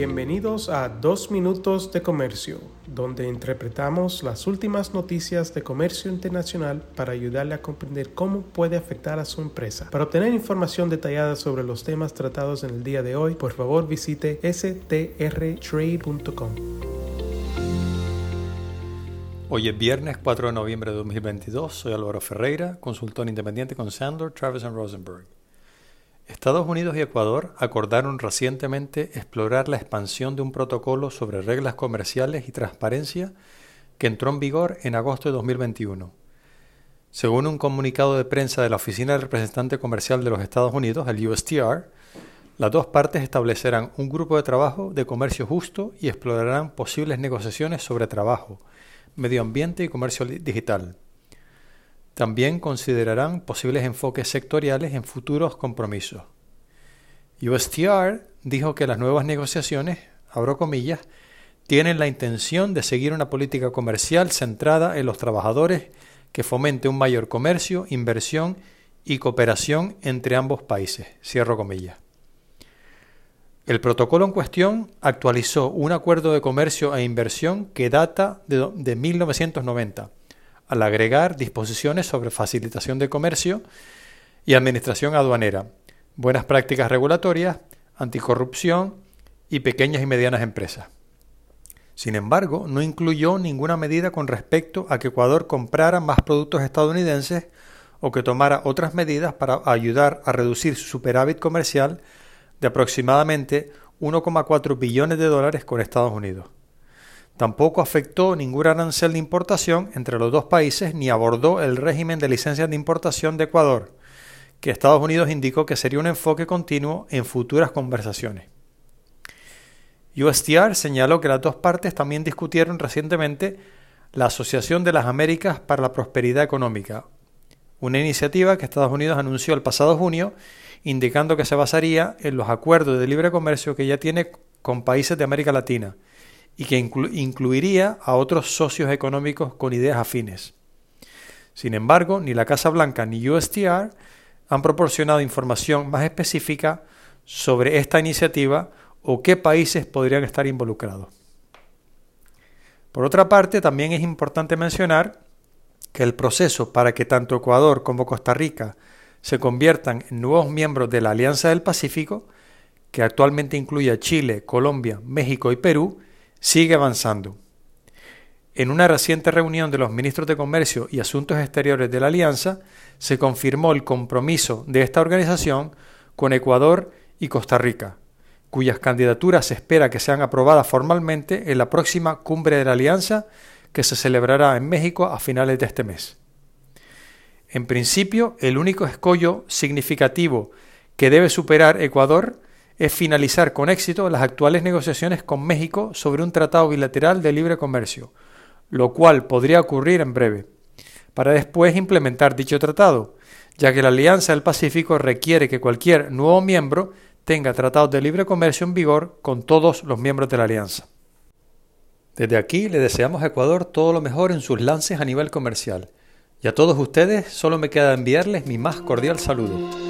Bienvenidos a Dos Minutos de Comercio, donde interpretamos las últimas noticias de comercio internacional para ayudarle a comprender cómo puede afectar a su empresa. Para obtener información detallada sobre los temas tratados en el día de hoy, por favor visite strtrade.com. Hoy es viernes 4 de noviembre de 2022. Soy Álvaro Ferreira, consultor independiente con Sandler, Travis Rosenberg. Estados Unidos y Ecuador acordaron recientemente explorar la expansión de un protocolo sobre reglas comerciales y transparencia que entró en vigor en agosto de 2021. Según un comunicado de prensa de la Oficina del Representante Comercial de los Estados Unidos, el USTR, las dos partes establecerán un grupo de trabajo de comercio justo y explorarán posibles negociaciones sobre trabajo, medio ambiente y comercio digital. También considerarán posibles enfoques sectoriales en futuros compromisos. USTR dijo que las nuevas negociaciones, abro comillas, tienen la intención de seguir una política comercial centrada en los trabajadores que fomente un mayor comercio, inversión y cooperación entre ambos países. Cierro comillas. El protocolo en cuestión actualizó un acuerdo de comercio e inversión que data de, de 1990 al agregar disposiciones sobre facilitación de comercio y administración aduanera, buenas prácticas regulatorias, anticorrupción y pequeñas y medianas empresas. Sin embargo, no incluyó ninguna medida con respecto a que Ecuador comprara más productos estadounidenses o que tomara otras medidas para ayudar a reducir su superávit comercial de aproximadamente 1,4 billones de dólares con Estados Unidos. Tampoco afectó ningún arancel de importación entre los dos países ni abordó el régimen de licencias de importación de Ecuador, que Estados Unidos indicó que sería un enfoque continuo en futuras conversaciones. USTR señaló que las dos partes también discutieron recientemente la Asociación de las Américas para la Prosperidad Económica, una iniciativa que Estados Unidos anunció el pasado junio, indicando que se basaría en los acuerdos de libre comercio que ya tiene con países de América Latina, y que incluiría a otros socios económicos con ideas afines. Sin embargo, ni la Casa Blanca ni USTR han proporcionado información más específica sobre esta iniciativa o qué países podrían estar involucrados. Por otra parte, también es importante mencionar que el proceso para que tanto Ecuador como Costa Rica se conviertan en nuevos miembros de la Alianza del Pacífico, que actualmente incluye a Chile, Colombia, México y Perú, sigue avanzando. En una reciente reunión de los ministros de Comercio y Asuntos Exteriores de la Alianza, se confirmó el compromiso de esta organización con Ecuador y Costa Rica, cuyas candidaturas se espera que sean aprobadas formalmente en la próxima cumbre de la Alianza que se celebrará en México a finales de este mes. En principio, el único escollo significativo que debe superar Ecuador es finalizar con éxito las actuales negociaciones con México sobre un tratado bilateral de libre comercio, lo cual podría ocurrir en breve, para después implementar dicho tratado, ya que la Alianza del Pacífico requiere que cualquier nuevo miembro tenga tratados de libre comercio en vigor con todos los miembros de la Alianza. Desde aquí le deseamos a Ecuador todo lo mejor en sus lances a nivel comercial. Y a todos ustedes solo me queda enviarles mi más cordial saludo.